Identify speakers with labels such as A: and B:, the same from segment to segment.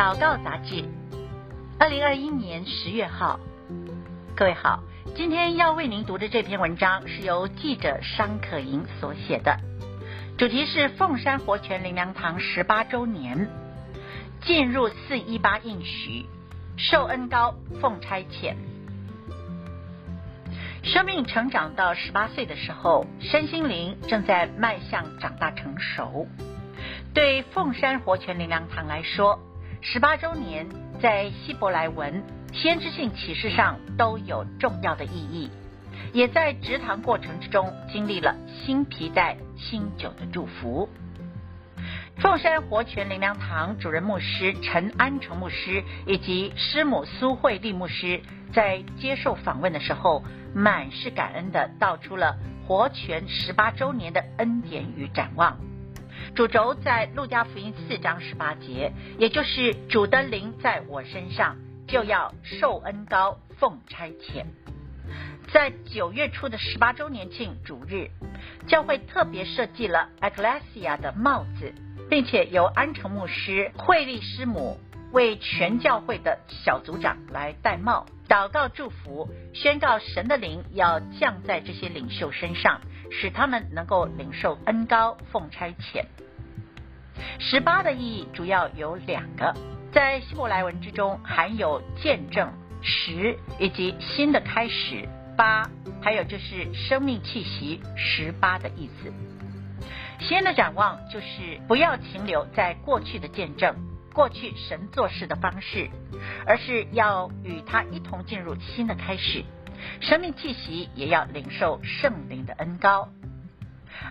A: 祷告杂志，二零二一年十月号。各位好，今天要为您读的这篇文章是由记者商可盈所写的，主题是凤山活泉灵粮堂十八周年，进入四一八应许，受恩高奉差遣。生命成长到十八岁的时候，身心灵正在迈向长大成熟。对凤山活泉灵粮堂来说，十八周年在希伯来文、先知性启示上都有重要的意义，也在植堂过程之中经历了新皮带、新酒的祝福。凤山活泉灵粮堂主任牧师陈安成牧师以及师母苏慧丽牧师在接受访问的时候，满是感恩地道出了活泉十八周年的恩典与展望。主轴在路加福音四章十八节，也就是主的灵在我身上，就要受恩高奉差遣。在九月初的十八周年庆主日，教会特别设计了 Ecclesia 的帽子，并且由安城牧师、惠利师母为全教会的小组长来戴帽，祷告祝福，宣告神的灵要降在这些领袖身上。使他们能够领受恩高奉差遣。十八的意义主要有两个，在希伯来文之中含有见证、十以及新的开始八，还有就是生命气息十八的意思。新的展望就是不要停留在过去的见证、过去神做事的方式，而是要与他一同进入新的开始。生命气息也要领受圣灵的恩膏。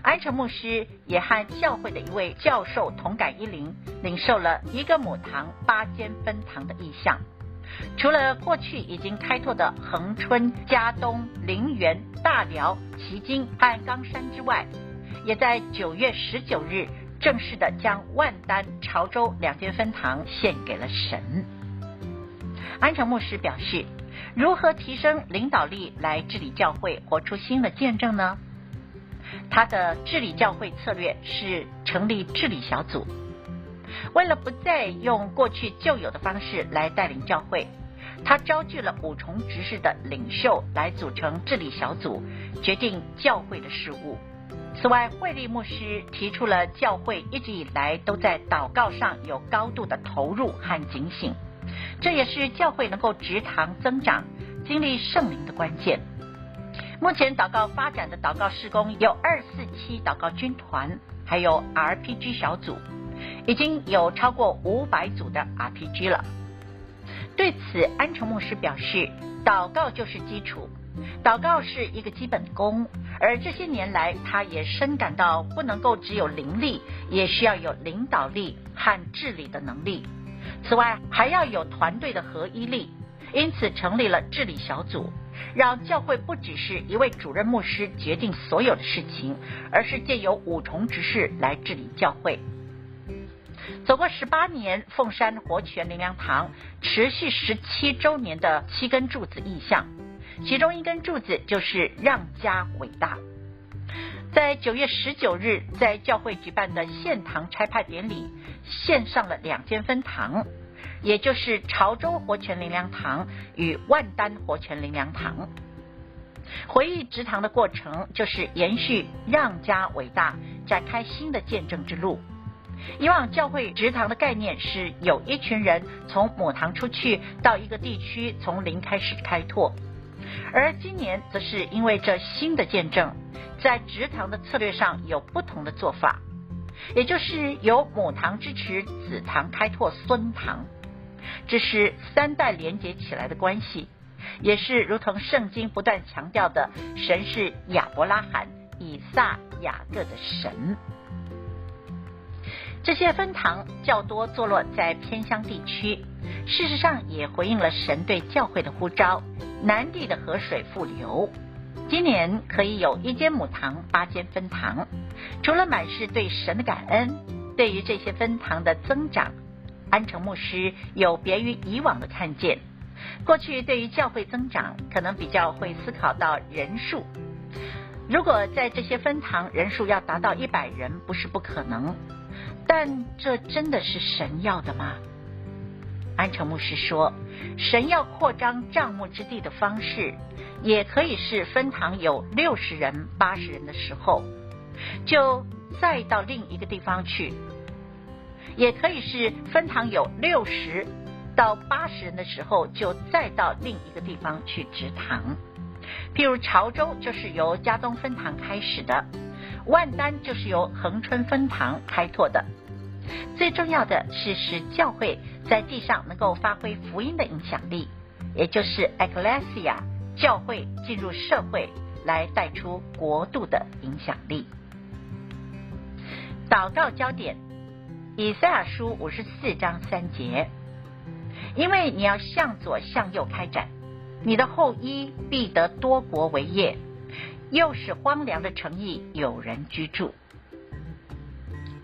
A: 安成牧师也和教会的一位教授同感一灵，领受了一个母堂八间分堂的意象。除了过去已经开拓的恒春、佳冬、林园、大寮、旗津和冈山之外，也在九月十九日正式的将万丹、潮州两间分堂献给了神。安成牧师表示。如何提升领导力来治理教会，活出新的见证呢？他的治理教会策略是成立治理小组，为了不再用过去旧有的方式来带领教会，他招聚了五重执事的领袖来组成治理小组，决定教会的事务。此外，惠利牧师提出了教会一直以来都在祷告上有高度的投入和警醒。这也是教会能够植堂增长、经历圣灵的关键。目前祷告发展的祷告事工有二四七祷告军团，还有 RPG 小组，已经有超过五百组的 RPG 了。对此，安成牧师表示，祷告就是基础，祷告是一个基本功，而这些年来，他也深感到不能够只有灵力，也需要有领导力和治理的能力。此外，还要有团队的合一力，因此成立了治理小组，让教会不只是一位主任牧师决定所有的事情，而是借由五重执事来治理教会。走过十八年，凤山活泉灵粮堂持续十七周年的七根柱子意象，其中一根柱子就是让家伟大。在九月十九日，在教会举办的献堂拆派典礼，献上了两间分堂，也就是潮州活泉灵粮堂与万丹活泉灵粮堂。回忆植堂的过程，就是延续让家伟大，展开新的见证之路。以往教会植堂的概念是有一群人从母堂出去到一个地区，从零开始开拓，而今年则是因为这新的见证。在直堂的策略上有不同的做法，也就是由母堂支持子堂开拓孙堂，这是三代连结起来的关系，也是如同圣经不断强调的，神是亚伯拉罕、以撒、雅各的神。这些分堂较多坐落在偏乡地区，事实上也回应了神对教会的呼召，南地的河水复流。今年可以有一间母堂，八间分堂。除了满是对神的感恩，对于这些分堂的增长，安成牧师有别于以往的看见。过去对于教会增长，可能比较会思考到人数。如果在这些分堂人数要达到一百人，不是不可能。但这真的是神要的吗？安城牧师说，神要扩张帐幕之地的方式，也可以是分堂有六十人、八十人的时候，就再到另一个地方去；也可以是分堂有六十到八十人的时候，就再到另一个地方去植堂。譬如潮州就是由佳东分堂开始的，万丹就是由恒春分堂开拓的。最重要的是使教会在地上能够发挥福音的影响力，也就是 Ecclesia 教会进入社会来带出国度的影响力。祷告焦点：以赛亚书五十四章三节，因为你要向左向右开展，你的后裔必得多国为业，又使荒凉的城邑有人居住。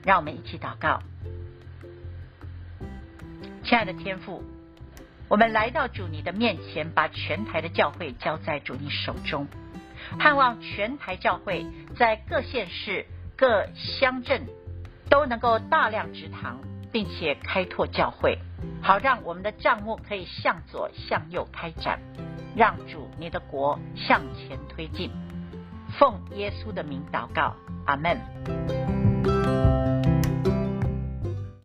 A: 让我们一起祷告。亲爱的天父，我们来到主你的面前，把全台的教会交在主你手中，盼望全台教会在各县市、各乡镇都能够大量植堂，并且开拓教会，好让我们的账目可以向左向右开展，让主你的国向前推进。奉耶稣的名祷告，阿门。